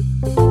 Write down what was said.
Bye.